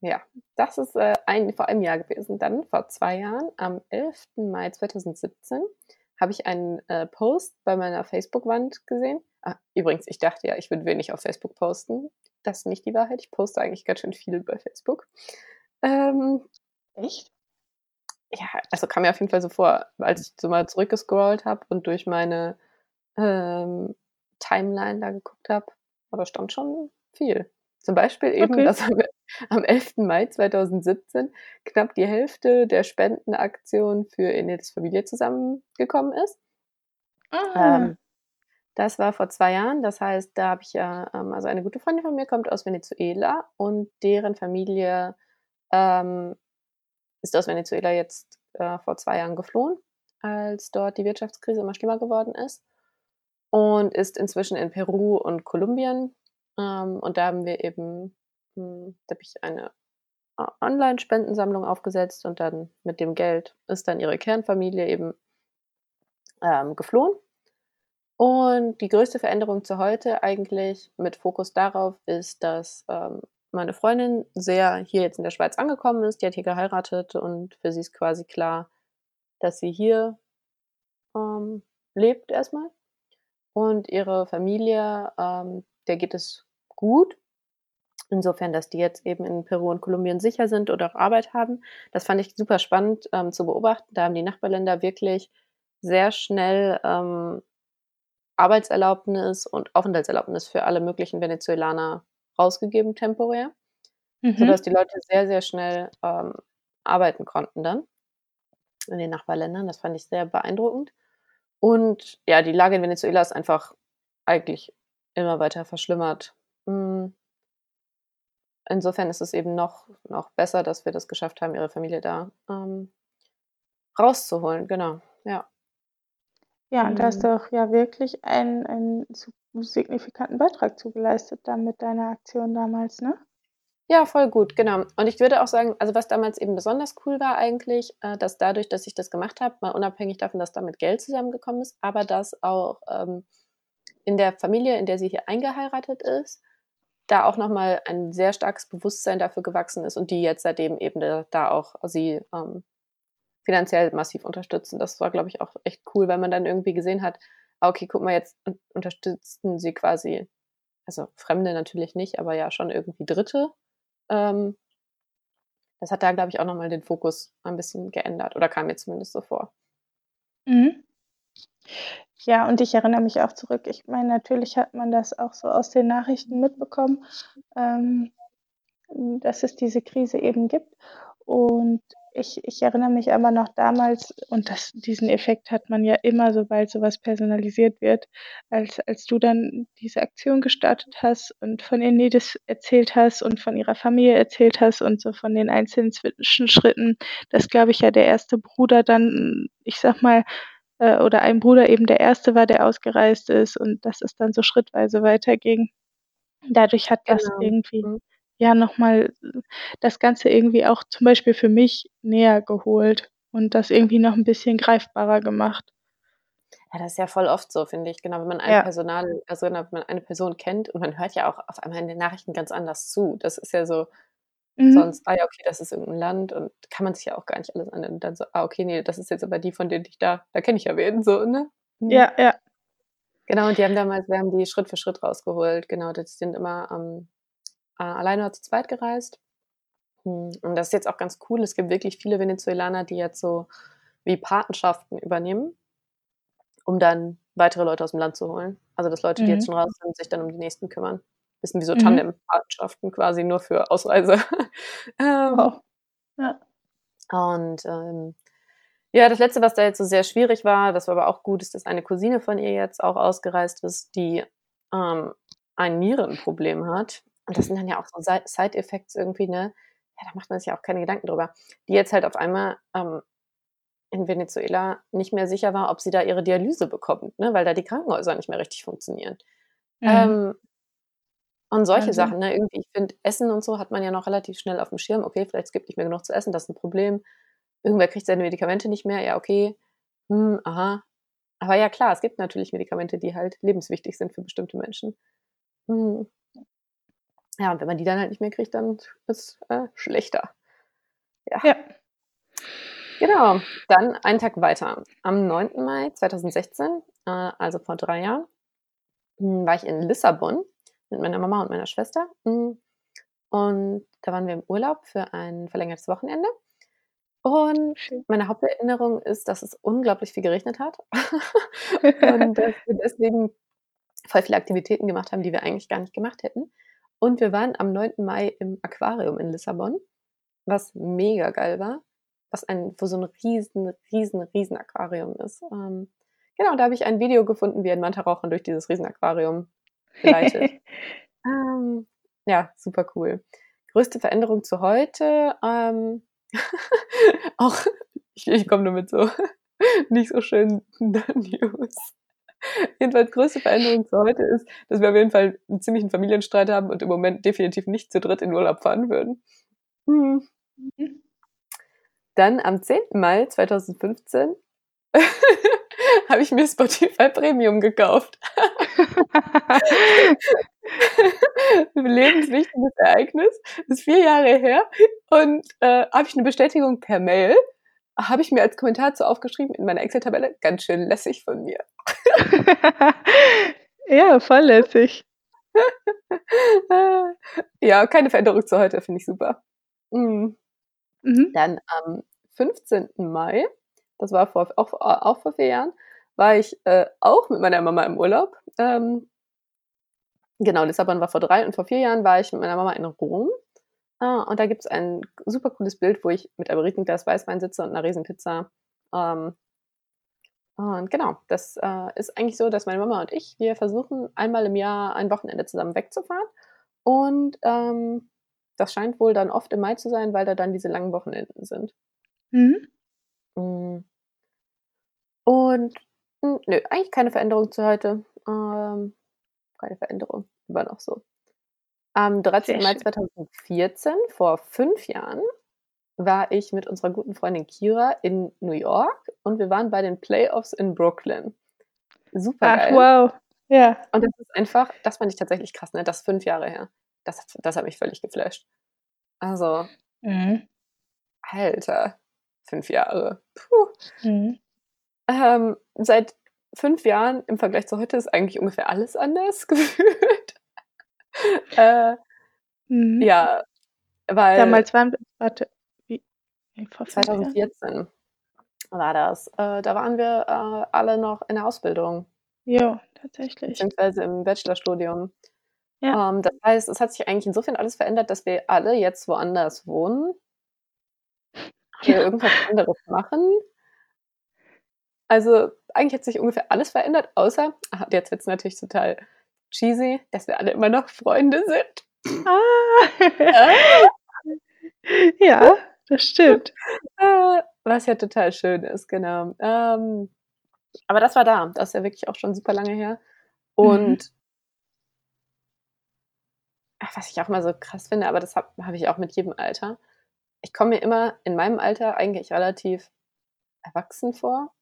ja, das ist, äh, ein vor einem Jahr gewesen. Dann vor 2 Jahren, am 11. Mai 2017, habe ich einen, äh, Post bei meiner Facebook-Wand gesehen. Ah, übrigens, ich dachte ja, ich würde wenig auf Facebook posten. Das ist nicht die Wahrheit. Ich poste eigentlich ganz schön viel bei Facebook. Ähm Echt? Ja, also, kam mir auf jeden Fall so vor, als ich so mal zurückgescrollt habe und durch meine, ähm, Timeline da geguckt habe, aber da stand schon viel. Zum Beispiel eben, Okay. dass am am 11. Mai 2017 knapp die Hälfte der Spendenaktion für Eneds Familie zusammengekommen ist. Ah. Ähm, das war vor 2 Jahren. Das heißt, da habe ich ja ähm, also, eine gute Freundin von mir kommt aus Venezuela und deren Familie, ähm, ist aus Venezuela jetzt, äh, vor 2 Jahren geflohen, als dort die Wirtschaftskrise immer schlimmer geworden ist und ist inzwischen in Peru und Kolumbien. Ähm, und da haben wir eben da habe ich eine O Online-Spendensammlung aufgesetzt und dann mit dem Geld ist dann ihre Kernfamilie eben ähm, geflohen. Und die größte Veränderung zu heute eigentlich mit Fokus darauf ist, dass, ähm, meine Freundin sehr hier jetzt in der Schweiz angekommen ist. Die hat hier geheiratet und für sie ist quasi klar, dass sie hier, ähm, lebt erst mal. Und ihre Familie, ähm, der geht es gut. Insofern, dass die jetzt eben in Peru und Kolumbien sicher sind oder auch Arbeit haben. Das fand ich super spannend, ähm, zu beobachten. Da haben die Nachbarländer wirklich sehr schnell, ähm, Arbeitserlaubnis und Aufenthaltserlaubnis für alle möglichen Venezolaner rausgegeben temporär, sodass Mhm. die Leute sehr, sehr schnell, ähm, arbeiten konnten dann in den Nachbarländern. Das fand ich sehr beeindruckend. Und ja, die Lage in Venezuela ist einfach eigentlich immer weiter verschlimmert. Insofern ist es eben noch noch besser, dass wir das geschafft haben, ihre Familie da, ähm rauszuholen, genau, ja. Ja, und da hast du auch ja wirklich einen einen signifikanten Beitrag zu geleistet dann mit deiner Aktion damals, ne? Ja, voll gut, genau. Und ich würde auch sagen also, was damals eben besonders cool war eigentlich, äh, dass dadurch, dass ich das gemacht habe, mal unabhängig davon, dass damit Geld zusammengekommen ist, aber dass auch, ähm, in der Familie, in der sie hier eingeheiratet ist, da auch noch mal ein sehr starkes Bewusstsein dafür gewachsen ist und die jetzt seitdem eben, da auch sie, ähm, finanziell massiv unterstützen. Das war, glaube ich, auch echt cool, weil man dann irgendwie gesehen hat: „Ah, okay, guck mal, jetzt un unterstützen sie quasi also, Fremde natürlich nicht, aber ja schon irgendwie Dritte.“ Ähm das hat da, glaube ich, auch noch mal den Fokus ein bisschen geändert oder kam mir zumindest so vor. Mhm. Ja, und ich erinnere mich auch zurück. Ich meine, natürlich hat man das auch so aus den Nachrichten mitbekommen, ähm, hm, dass es diese Krise eben gibt. Und ich ich erinnere mich aber noch damals und das diesen Effekt hat man ja immer, sobald so was personalisiert wird, als als du dann diese Aktion gestartet hast und von Enedis erzählt hast und von ihrer Familie erzählt hast und so von den einzelnen Zwischenschritten, dass, glaube ich, ja der 1. Bruder dann, ich sage mal äh, oder ein Bruder eben der 1. war, der ausgereist ist und dass es dann so schrittweise weiterging. Dadurch hat das Genau, irgendwie mhm. ja, noch mal das Ganze irgendwie auch zum Beispiel für mich näher geholt und das irgendwie noch 'n bisschen greifbarer gemacht. Ja, das ist ja voll oft so, finde ich. Genau, wenn man ein Ja. Personal also, wenn man eine Person kennt und man hört ja auch auf einmal in den Nachrichten ganz anders zu. Das ist ja so Mhm. sonst: „Ah ja, okay, das ist irgend 'n Land“ und kann man sich ja auch gar nicht alles anhören und dann so: „Ah, okay, ne, das ist jetzt aber die, von denen ich da da kenne ich ja wen“, so, ne? Mhm. Ja, ja. Genau, und die haben damals wir haben die Schritt für Schritt rausgeholt. Genau, die sind immer, ähm, äh, alleine oder zu zweit gereist. Hm, und das ist jetzt auch ganz cool. Es gibt wirklich viele Venezuelaner, die jetzt so wie Patenschaften übernehmen um dann weitere Leute aus'm Land zu holen. Also, dass Leute, die jetzt Mhm. schon raus sind, sich dann um die Nächsten kümmern. Bisschen wie so Mhm. Tandem-Patenschaften quasi nur für Ausreise. Ähm Wow. Ja. und, ähm, ja, das Letzte, was da jetzt so sehr schwierig war, das war aber auch gut, ist, dass eine Cousine von ihr jetzt auch ausgereist ist, die, ähm, ein Nierenproblem hat. Und das sind dann ja auch so Sei Side Effects irgendwie, ne? Ja, da macht man sich ja auch keine Gedanken drüber. Die jetzt halt auf einmal, ähm, in Venezuela nicht mehr sicher war, ob sie da ihre Dialyse bekommt, ne, weil da die Krankenhäuser nicht mehr richtig funktionieren. Mhm. Ähm und solche Wahnsinn. Sachen, ne? Irgendwie, ich finde, Essen und so hat man ja noch relativ schnell auf'm Schirm. Okay, vielleicht es gibt nicht mehr genug zu essen, das ist 'n Problem. Irgendwer kriegt seine Medikamente nicht mehr, ja, okay. Hm, aha. Aber ja klar, es gibt natürlich Medikamente, die halt lebenswichtig sind für bestimmte Menschen. Mhm. Ja, und wenn man die dann halt nicht mehr kriegt, dann ist, äh, schlechter. Ja. Ja. Genau, dann einen Tag weiter. Am 9. Mai 2016, äh, also vor 3 Jahren, hm, war ich in Lissabon mit meiner Mama und meiner Schwester. Hm, und da waren wir im Urlaub für ein verlängertes Wochenende. Und meine Haupterinnerung ist, dass es unglaublich viel geregnet hat und dass wir deswegen voll viele Aktivitäten gemacht haben, die wir eigentlich gar nicht gemacht hätten. Und wir waren am 9. Mai im Aquarium in Lissabon, was mega geil war, was ein wo so 'n riesen, riesen, riesen Aquarium ist. Ähm, genau, da habe ich ein Video gefunden, wie ein Mantaraucher durch dieses Riesenaquarium gleitet. Ähm, ja, super cool. Größte Veränderung zu heute, ähm, auch ich ich komme nur mit so nicht so schönen News. Jedenfalls größte Veränderung zu heute ist, dass wir auf jeden Fall 'n ziemlichen Familienstreit haben und im Moment definitiv nicht zu dritt in Urlaub fahren würden. Mhm. Mhm. Dann am 10. Mai 2015 habe ich mir Spotify Premium gekauft. Lebenswichtiges Ereignis, ist 4 Jahre her und, äh, habe ich 'ne Bestätigung per Mail habe ich mir als Kommentar zu aufgeschrieben in meiner Excel-Tabelle: „Ganz schön lässig von mir.“ Ja, voll lässig. Ja, keine Veränderung zu heute, finde ich super. Mhm. Mhm. Dann am 15. Mai, das war vor auch auch vor 4 Jahren, war ich, äh, auch mit meiner Mama im Urlaub. Ähm genau, Lissabon war vor 3 und vor 4 Jahren war ich mit meiner Mama in Rom. Äh, und da gibt's ein super cooles Bild, wo ich mit einem Riesenglas Weißwein sitze und 'ner Riesenpizza. Ähm und genau, das, äh, ist eigentlich so, dass meine Mama und ich, wir versuchen, einmal im Jahr ein Wochenende zusammen wegzufahren. Und, ähm, das scheint wohl dann oft im Mai zu sein, weil da dann diese langen Wochenenden sind. Mhm. Hm. Und, hm, nö, eigentlich keine Veränderung zu heute. Ähm, keine Veränderung, immer noch so. Am 13. Sehr Mai schön. 2014, vor 5 Jahren, war ich mit unserer guten Freundin Kira in New York und wir waren bei den Playoffs in Brooklyn. Ach, Supergeil. wow. Ja. Und das ist einfach das fand ich tatsächlich krass, ne? Das ist 5 Jahre her. Das hat das hat mich völlig geflasht. Also Mhm. Alter, 5 Jahre. Puh. Mhm. Ähm, seit 5 Jahren im Vergleich zu heute ist eigentlich ungefähr alles anders gefühlt. Äh, Mhm. ja, weil Damals waren wir warte, wie vor 5 Jahren? 2014 war das. Äh, da waren wir, äh, alle noch in der Ausbildung. Ja, tatsächlich. Beziehungsweise im Bachelorstudium. Ja. Ähm, das heißt, es hat sich eigentlich insofern alles verändert, dass wir alle jetzt woanders wohnen. Hier irgendwas anderes machen. Also, eigentlich hat sich ungefähr alles verändert, außer aha, jetzt wird's natürlich total cheesy, dass wir alle immer noch Freunde sind. Ah. Ja, das stimmt. Äh, was ja total schön ist, genau. Ähm, aber das war da. Das ist ja wirklich auch schon super lange her. Mhm. Und was ich auch immer so krass finde, aber das habe hab ich auch mit jedem Alter. Ich komme mir immer in meinem Alter eigentlich relativ erwachsen vor.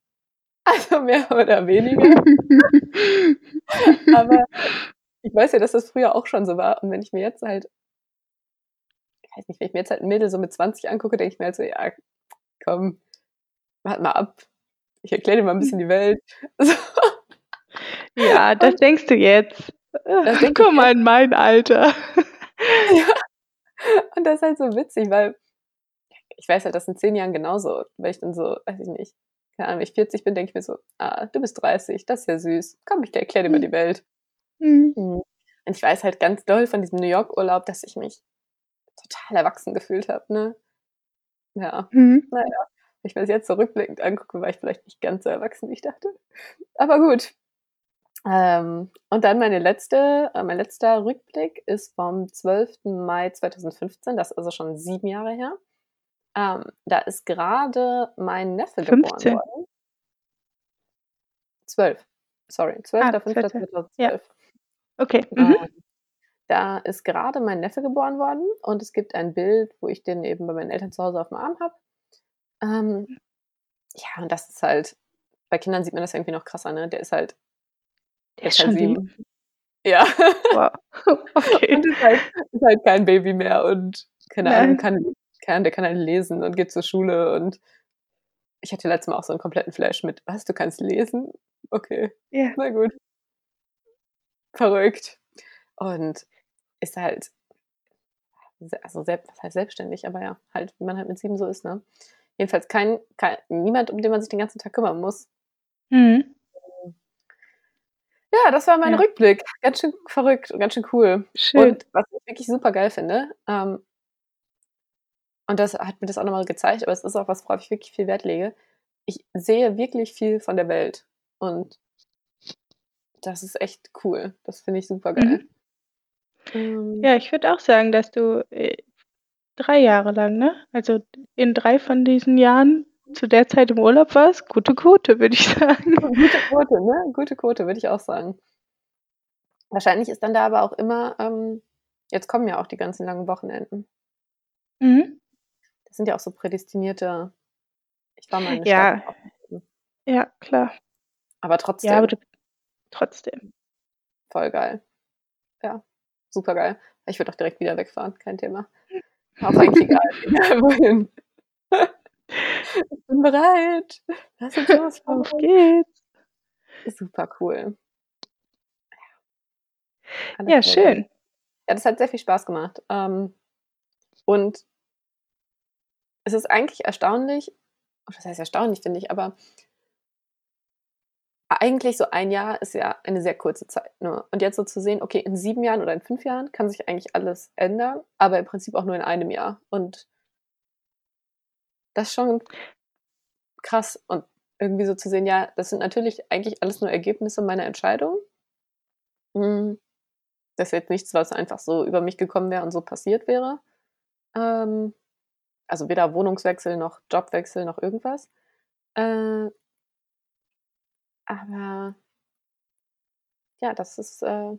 Also mehr oder weniger. aber ich weiß ja, dass das früher auch schon so war. Und wenn ich mir jetzt halt, ich weiß nicht, wenn ich mir jetzt halt ein Mädel so mit 20 angucke, denke ich mir halt so, ja, komm, warte mal ab. Ich erkläre dir mal ein bisschen die Welt. So. Ja, das und, denkst du jetzt. Das denk Komm mal in mein Alter. Ja. Und das ist halt so witzig, weil ich weiß halt, das in zehn Jahren genauso. Weil ich dann so, weiß ich nicht, keine Ahnung, wenn ich 40 bin, denke ich mir so, ah, du bist 30, das ist ja süß. Komm, ich erkläre dir mal mhm. die Welt. Mhm. mhm. Und ich weiß halt ganz doll von diesem New York-Urlaub, dass ich mich total erwachsen gefühlt habe, ne? Ja, mhm. naja. Wenn ich mir das jetzt zurückblickend angucke, war ich vielleicht nicht ganz so erwachsen, wie ich dachte. Aber gut. Ähm, und dann meine letzte, äh, mein letzter Rückblick ist vom 12. Mai 2015, das ist also schon sieben Jahre her. Ähm, da ist gerade mein Neffe 15. geboren worden. Zwölf. Sorry, 12.05.2012. Ah, ja. Okay. Mhm. Ähm, da ist gerade mein Neffe geboren worden und es gibt ein Bild, wo ich den eben bei meinen Eltern zu Hause auf dem Arm habe. Ähm, ja, und das ist halt, bei Kindern sieht man das irgendwie noch krasser, ne? Der ist halt, der ist, halt sieben. Lieb. Ja. Wow. Okay. und ist halt, ist halt kein Baby mehr und keine Ahnung, kann, kann, der kann halt lesen und geht zur Schule und ich hatte letztes Mal auch so einen kompletten Flash mit, was, du kannst lesen? Okay, ja. na gut. Verrückt. Und ist halt, also selbst, was heißt selbstständig, aber ja, halt, wie man halt mit sieben so ist, ne? Jedenfalls kein, kein niemand, um den man sich den ganzen Tag kümmern muss. Mhm. Ja, das war mein ja. Rückblick. Ganz schön verrückt und ganz schön cool. Schön. Und was ich wirklich super geil finde, ähm, und das hat mir das auch nochmal gezeigt, aber es ist auch was, worauf ich wirklich viel Wert lege. Ich sehe wirklich viel von der Welt. Und das ist echt cool. Das finde ich super geil. Mhm. Ja, ich würde auch sagen, dass du äh, drei Jahre lang, ne? Also in drei von diesen Jahren zu der Zeit im Urlaub warst. Gute Quote, würde ich sagen. Gute Quote, ne? Gute Quote, würde ich auch sagen. Wahrscheinlich ist dann da aber auch immer, ähm, jetzt kommen ja auch die ganzen langen Wochenenden. Mhm. Das sind ja auch so prädestinierte, ich war mal in ja. Stadt. Ja, klar. Aber trotzdem. Ja, aber du, trotzdem. Voll geil. Ja, super geil. Ich würde auch direkt wieder wegfahren, kein Thema. Auch eigentlich egal, egal wohin. ich bin bereit. Lass uns los. Auf geht's. Super cool. Alles ja, schön. Ja, das hat sehr viel Spaß gemacht. Ähm, und es ist eigentlich erstaunlich, das heißt erstaunlich, finde ich, aber eigentlich so ein Jahr ist ja eine sehr kurze Zeit. Ne? Und jetzt so zu sehen, okay, in sieben Jahren oder in fünf Jahren kann sich eigentlich alles ändern, aber im Prinzip auch nur in einem Jahr. Und das ist schon krass. Und irgendwie so zu sehen, ja, das sind natürlich eigentlich alles nur Ergebnisse meiner Entscheidung. Hm. Das ist jetzt nichts, was einfach so über mich gekommen wäre und so passiert wäre. Ähm, also weder Wohnungswechsel noch Jobwechsel noch irgendwas. Äh, aber ja, das ist, äh,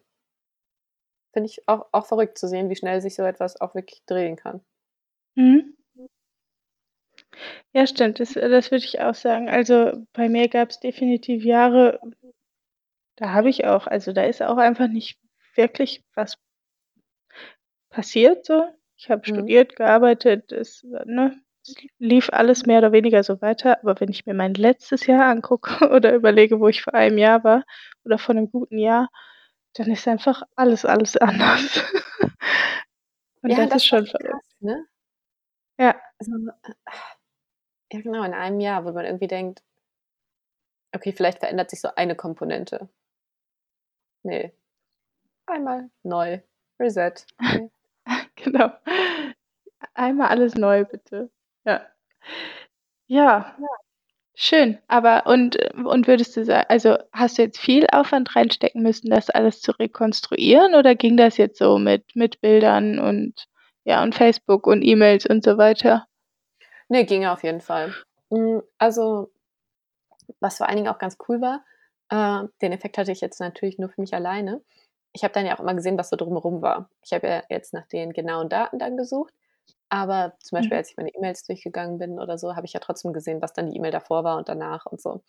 finde ich auch, auch verrückt zu sehen, wie schnell sich so etwas auch wirklich drehen kann. Mhm. Ja, stimmt, das, das würde ich auch sagen. Also bei mir gab es definitiv Jahre, da habe ich auch, also da ist auch einfach nicht wirklich was passiert so. Ich habe Mhm. studiert, gearbeitet, es, ne, es lief alles mehr oder weniger so weiter. Aber wenn ich mir mein letztes Jahr angucke oder überlege, wo ich vor einem Jahr war oder vor einem guten Jahr, dann ist einfach alles, alles anders. Und Ja, das das ist schon verrückt. krass, ne? Ja. Also, äh, ja genau, in einem Jahr, wo man irgendwie denkt okay, vielleicht verändert sich so eine Komponente. Ne. Einmal neu. Reset. Ne. Genau. Einmal alles neu, bitte. Ja. Ja. Ja. Schön. Aber und und würdest du sagen also, hast du jetzt viel Aufwand reinstecken müssen, das alles zu rekonstruieren oder ging das jetzt so mit mit Bildern und ja, und Facebook und E-Mails und so weiter? Ne, ging auf jeden Fall. Hm, also, was vor allen Dingen auch ganz cool war, äh, den Effekt hatte ich jetzt natürlich nur für mich alleine. Ich habe dann ja auch immer gesehen, was so drumherum war. Ich habe ja jetzt nach den genauen Daten dann gesucht, aber zum Beispiel, Mhm. als ich meine E-Mails durchgegangen bin oder so, habe ich ja trotzdem gesehen, was dann die E-Mail davor war und danach und so.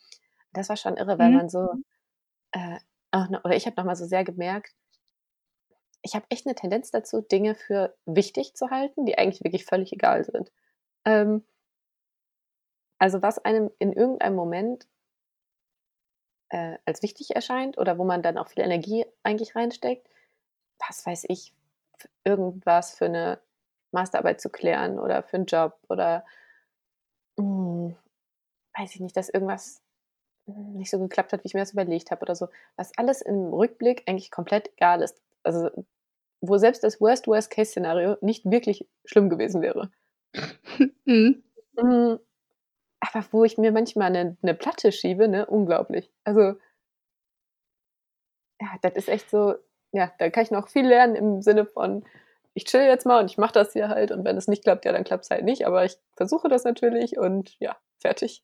Das war schon irre, weil Mhm. man so, äh, noch oder ich habe noch mal so sehr gemerkt ich habe echt 'ne Tendenz dazu, Dinge für wichtig zu halten, die eigentlich wirklich völlig egal sind. Ähm also, was einem in irgendeinem Moment äh, als wichtig erscheint oder wo man dann auch viel Energie eigentlich reinsteckt, was weiß ich, irgendwas für 'ne Masterarbeit zu klären oder für 'n Job oder hm, weiß ich nicht, dass irgendwas, hm, nicht so geklappt hat, wie ich mir das überlegt habe oder so, was alles im Rückblick eigentlich komplett egal ist. Also, wo selbst das Worst Worst-Case-Szenario nicht wirklich schlimm gewesen wäre. Mhm. Aber wo ich mir manchmal 'ne 'ne Platte schiebe, ne, unglaublich. Also ja, das ist echt so ja, da kann ich noch viel lernen im Sinne von: „Ich chill jetzt mal und ich mache das hier halt und wenn es nicht klappt, ja, dann klappt's halt nicht, aber ich versuche das natürlich und ja, fertig.“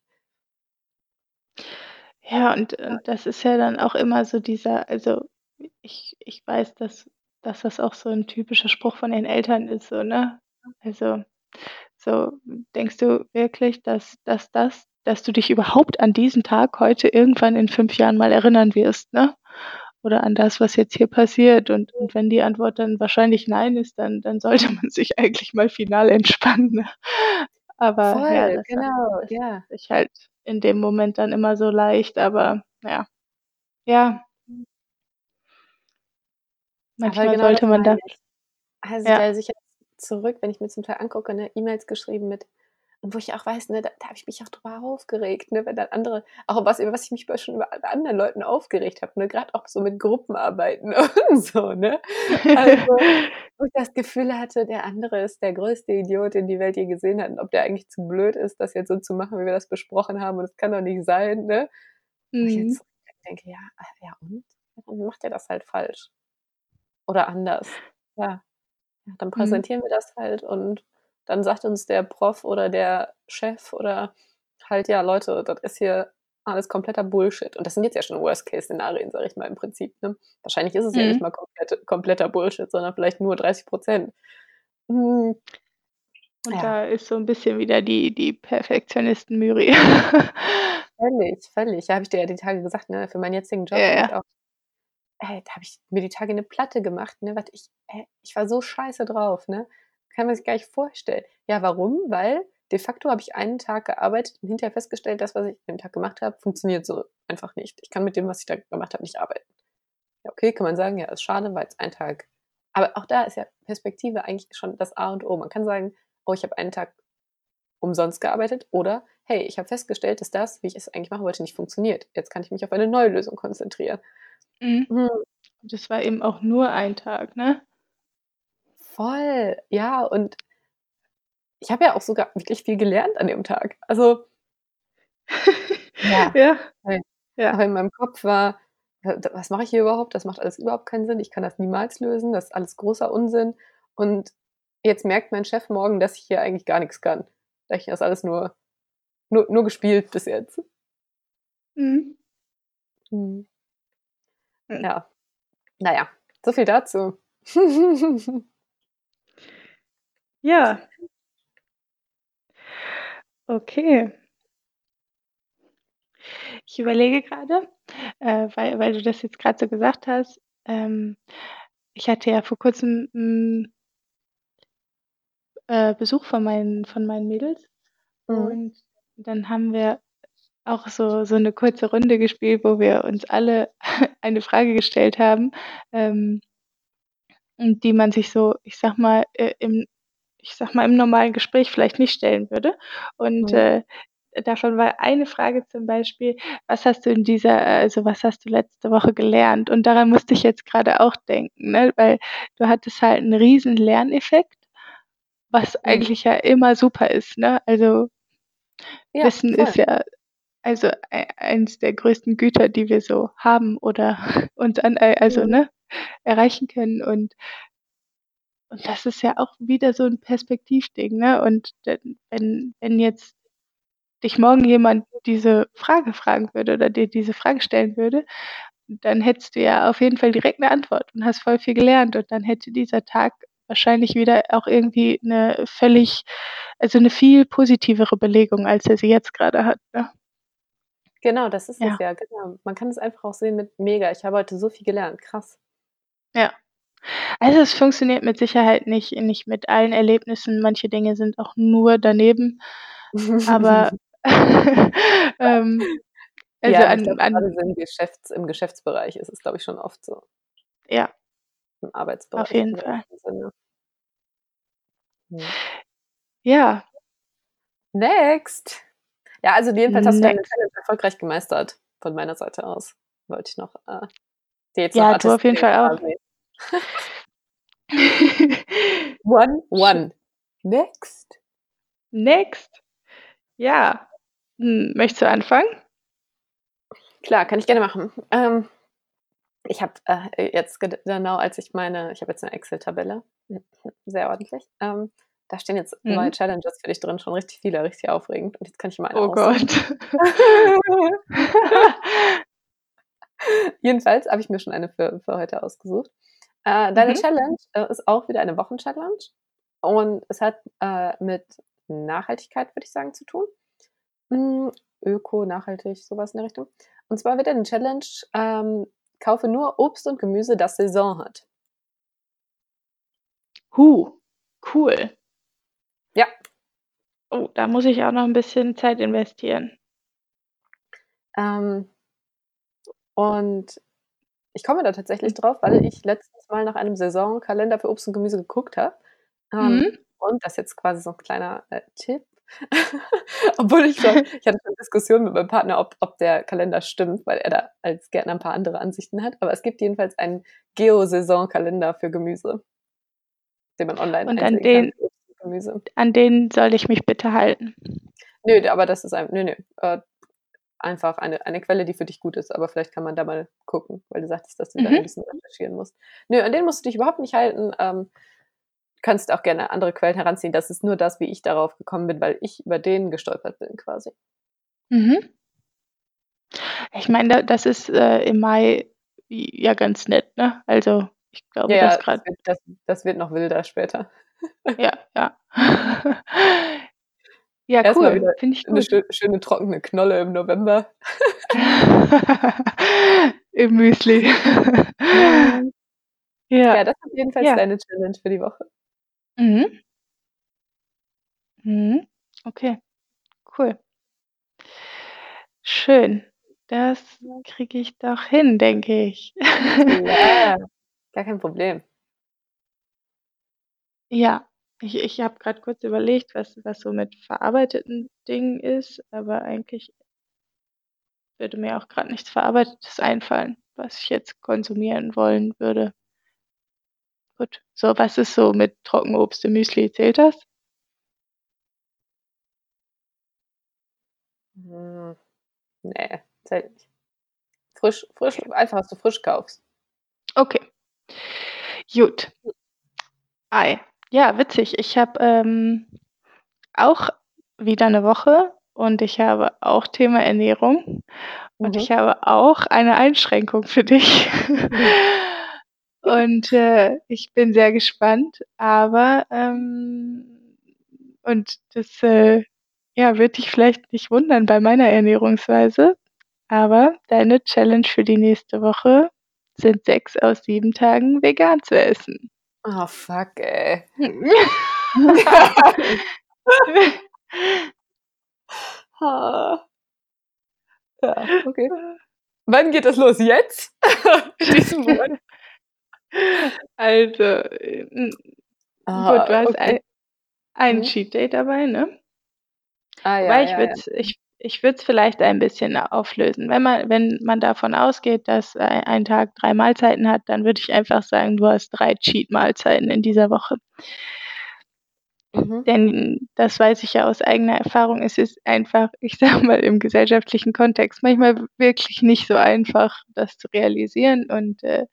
Ja, und und das ist ja dann auch immer so dieser also, ich ich weiß, dass dass das auch so 'n typischer Spruch von den Eltern ist so, ne? Also, so: „Denkst du wirklich, dass dass das dass du dich überhaupt an diesen Tag heute irgendwann in 5 Jahren mal erinnern wirst, ne? Oder an das, was jetzt hier passiert?“ Und und wenn die Antwort dann wahrscheinlich „Nein“ ist, dann dann sollte man sich eigentlich mal final entspannen, ne? Aber ja, Voll, das sagt genau, das ja. sich halt in dem Moment dann immer so leicht, aber ja. Ja. Manchmal genau das sollte man da. Also, ja. sich jetzt zurück wenn ich mir zum Teil angucke, ne, E-Mails geschrieben mit und wo ich auch weiß, ne, da da habe ich mich auch drüber aufgeregt, ne, wenn dann andere auch was über was ich mich schon bei anderen Leuten aufgeregt habe, ne, grad auch so mit Gruppenarbeiten und so, ne? Also, wo ich das Gefühl hatte, der andere ist der größte Idiot, den die Welt je gesehen hat und ob der eigentlich zu blöd ist, das jetzt so zu machen, wie wir das besprochen haben und das kann doch nicht sein, ne? Wo ich Mhm. jetzt denke: „Ja, äh, ja und? Dann macht er das halt falsch oder anders.“ Ja. Ja, dann Mhm. präsentieren wir das halt und dann sagt uns der Prof oder der Chef oder halt: „Ja, Leute, das ist hier alles kompletter Bullshit.“ Und das sind jetzt ja schon Worst-Case-Szenarien, sage ich mal im Prinzip, ne? Wahrscheinlich ist es ja nicht Mhm. mal komplett kompletter Bullshit, sondern vielleicht nur 30 %. Hm. Und Ja. da ist so 'n bisschen wieder die die Perfektionisten-Myri. Völlig, völlig. Ja, habe ich dir ja die Tage gesagt, ne, für meinen jetzigen Ja, Job ich ja. auch ey, da habe ich mir die Tage 'ne Platte gemacht, ne, was ich ey, ich war so scheiße drauf, ne? Kann man sich gar nicht vorstellen. Ja, warum? Weil de facto habe ich einen Tag gearbeitet und hinterher festgestellt, das, was ich an dem Tag gemacht habe, funktioniert so einfach nicht. Ich kann mit dem, was ich da gemacht habe, nicht arbeiten. Ja, okay, kann man sagen, ja, ist schade, war jetzt ein Tag aber auch da ist ja Perspektive eigentlich schon das A und O. Man kann sagen: „Oh, ich habe einen Tag umsonst gearbeitet“ oder: „Hey, ich habe festgestellt, dass das, wie ich es eigentlich machen wollte, nicht funktioniert. Jetzt kann ich mich auf eine neue Lösung konzentrieren.“ Mhm. Hm. Und das war eben auch nur ein Tag, ne? Voll, ja, und ich habe ja auch sogar wirklich viel gelernt an dem Tag. Also ja, Ja, ja. Aber in meinem Kopf war: „W d was mache ich hier überhaupt? Das macht alles überhaupt keinen Sinn. Ich kann das niemals lösen. Das ist alles großer Unsinn.“ Und jetzt merkt mein Chef morgen, dass ich hier eigentlich gar nix kann. Dass ich das alles nur nur nur gespielt bis jetzt. Mhm. Mhm. Hm. Ja. Na ja, so viel dazu. Ja. Okay. Ich überlege grade, äh, weil weil du das jetzt grad so gesagt hast, ähm, ich hatte ja vor Kurzem, hm äh, Besuch von meinen von meinen Mädels Mhm. und dann haben wir auch so so 'ne kurze Runde gespielt, wo wir uns alle eine Frage gestellt haben, ähm hm, die man sich so, ich sage mal, äh, im ich sage mal, im normalen Gespräch vielleicht nicht stellen würde. Und, Mhm. äh, davon war eine Frage zum Beispiel: „Was hast du in dieser also, was hast du letzte Woche gelernt?“ Und daran musste ich jetzt grade auch denken, ne, weil du hattest halt 'n riesen Lerneffekt, was Mhm. eigentlich ja immer super ist, ne? Also Ja, Wissen voll. ist ja also ei eins der größten Güter, die wir so haben oder uns an äh, also, Mhm. ne, erreichen können und und das ist ja auch wieder so 'n Perspektivding, ne? Und wenn wenn jetzt dich morgen jemand diese Frage fragen würde oder dir diese Frage stellen würde, dann hättest du ja auf jeden Fall direkt 'ne Antwort und hast voll viel gelernt und dann hätte dieser Tag wahrscheinlich wieder auch irgendwie 'ne völlig also 'ne viel positivere Belegung, als er sie jetzt grade hat, ne? Genau, das ist es Ja. ja, genau. Man kann es einfach auch sehen mit: „Mega, ich habe heute so viel gelernt, krass.“ Ja. Also, es funktioniert mit Sicherheit nicht nicht mit allen Erlebnissen. Manche Dinge sind auch nur daneben, aber, ähm, also Ja, glaube, an an grade so im Geschäfts im Geschäftsbereich ist es, glaube ich, schon oft so. Ja. Im Auf Arbeitsbereich jeden im Fall. Sinne. Mhm. Ja. Next. Ja, also jedenfalls hast du deine Next. Erfolgreich gemeistert von meiner Seite aus. Wollte ich noch, äh, dir jetzt noch Ja, du auf jeden Fall auch. One, one. Next. Next. Ja. Hm, möchtest du anfangen? Klar, kann ich gerne machen. Ähm, ich habe, äh, jetzt genau als ich meine ich habe jetzt 'ne Excel-Tabelle, sehr ordentlich. Ähm, da stehen jetzt neue Mhm. Challenges für dich drin, schon richtig viele, richtig aufregend und jetzt kann ich mir eine Oh aussuchen. Gott. Jedenfalls habe ich mir schon eine für für heute ausgesucht. Äh, deine Mhm. Challenge, äh, ist auch wieder eine Wochen-Challenge und es hat, äh, mit Nachhaltigkeit, würde ich sagen, zu tun. Hm, öko, nachhaltig, so was in der Richtung. Und zwar wird deine Challenge, ähm: „Kaufe nur Obst und Gemüse, das Saison hat.“ Hu, cool. Oh, da muss ich auch noch 'n bisschen Zeit investieren. Ähm und ich komme da tatsächlich drauf, weil ich letztens mal nach einem Saisonkalender für Obst und Gemüse geguckt habe. Ähm, Mhm. und das ist jetzt quasi so 'n kleiner, äh, Tipp, obwohl ich schon ich hatte schon Diskussionen mit meinem Partner, ob ob der Kalender stimmt, weil er da als Gärtner 'n paar andere Ansichten hat. Aber es gibt jedenfalls einen Geo-Saisonkalender für Gemüse den man online Und an einsehen kann Gemüse. an den soll ich mich bitte halten? Nö, aber das ist ein nö, nö, äh, einfach eine eine Quelle, die für dich gut ist, aber vielleicht kann man da mal gucken, weil du sagtest, dass du da 'n Mhm. bisschen recherchieren musst. Nö, an den musst du dich überhaupt nicht halten. Ähm, kannst auch gerne andere Quellen heranziehen. Das ist nur das, wie ich darauf gekommen bin, weil ich über den gestolpert bin quasi. Mhm. Ich meine, da das ist, äh, im Mai ja ganz nett, ne? Also, ich glaube, ja, das wird das das wird noch wilder später. Ja, ja. Ja, Erst mal cool, finde ich gut. schö schöne trockene Knolle im November. Im Müsli. Ja, Ja, das ist jedenfalls ja. deine Challenge für die Woche. Mhm. Mhm. Okay, cool. Schön. Das Ja. kriege ich doch hin, denke ich. Klar, gar kein Problem. Ja, ich ich habe grad kurz überlegt, was was so mit verarbeiteten Dingen ist, aber eigentlich würde mir auch grad nichts Verarbeitetes einfallen, was ich jetzt konsumieren wollen würde. Gut. So, was ist so mit Trockenobst im Müsli? Zählt das? Hm, ne, zählt nicht. Frisch frisch einfach, was du frisch kaufst. Okay. Gut. Ei. Ja, witzig. Ich habe, ähm, auch wieder 'ne Woche und ich habe auch Thema Ernährung und ich Mhm. habe auch eine Einschränkung für dich. Und, äh, ich bin sehr gespannt, aber, ähm und das, äh, ja, wird dich vielleicht nicht wundern bei meiner Ernährungsweise, aber deine Challenge für die nächste Woche sind 6 aus 7 Tagen vegan zu essen. Oh, fuck, ey. Ha. Ja, okay. Wann geht das los? Jetzt? In diesem Monat? Also, äh, hm, gut, Ah, du hast okay. ei ein Mhm. Cheat Day dabei, ne? Ah, ja, Wobei ich ja, würde ja. ich ich würde es vielleicht ein bisschen auflösen. Wenn man wenn man davon ausgeht, dass ei ein Tag 3 Mahlzeiten hat, dann würde ich einfach sagen, du hast 3 Cheat-Mahlzeiten in dieser Woche. Mhm. Denn das weiß ich ja aus eigener Erfahrung, es ist einfach, ich sage mal, im gesellschaftlichen Kontext manchmal wirklich nicht so einfach, das zu realisieren und, äh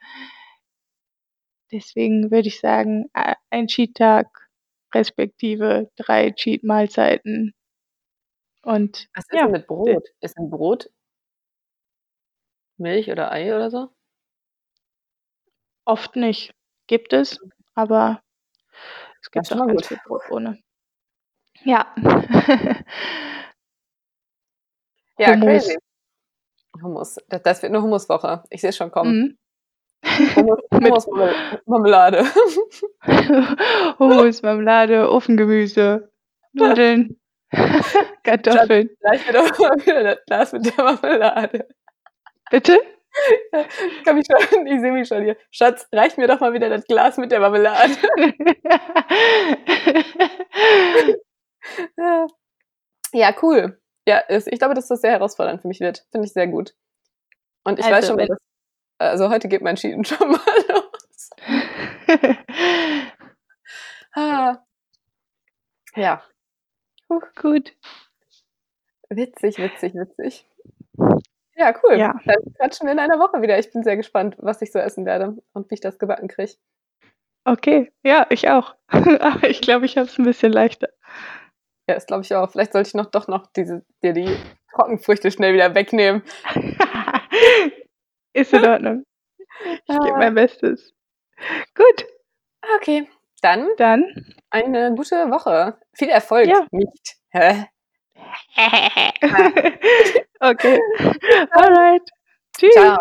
deswegen würde ich sagen, ein Cheat-Tag respektive 3 Cheat-Mahlzeiten. Und Was ist denn ja, mit d Brot? Ist 'n Brot Milch oder Ei oder so? Oft nicht. Gibt es, aber es Das gibt auch ganz gut. viel Brot ohne. Ja. Ja, Hummus. crazy. Hummus. Da das wird 'ne Hummuswoche. Ich sehe es schon kommen. Mhm. Hummus Mit Hummus Marmel Marmelade. Hummus, Marmelade, Ofengemüse, Nudeln, Kartoffeln. Reicht mir doch mal wieder das Glas mit der Marmelade. Bitte? Ich kann mich schon ich sehe mich schon hier. Schatz, reich mir doch mal wieder das Glas mit der Marmelade. Ja. Cool. Ja, ich glaube, dass das sehr herausfordernd für mich wird. Finde ich sehr gut. Und ich weiß Also, schon mal, wenn dass also, heute geht mein Cheaten schon mal los. Ah. Ja. Huh. Gut. Witzig, witzig, witzig. Ja, cool. Ja. Dann quatschen wir in einer Woche wieder. Ich bin sehr gespannt, was ich so essen werde und wie ich das gebacken kriege. Okay, ja, ich auch. Aber ich glaube, ich habe es 'n bisschen leichter. Ja, das glaube ich auch. Vielleicht sollte ich noch doch noch diese dir die Trockenfrüchte schnell wieder wegnehmen. Ist in Ordnung. Ich gebe Ah. mein Bestes. Gut, Okay, dann dann eine gute Woche. Viel Erfolg Ja. nicht. Hä? Okay. Alright. Tschüss. Tschau.